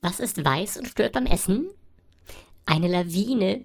Was ist weiß und stört beim Essen? Eine Lawine.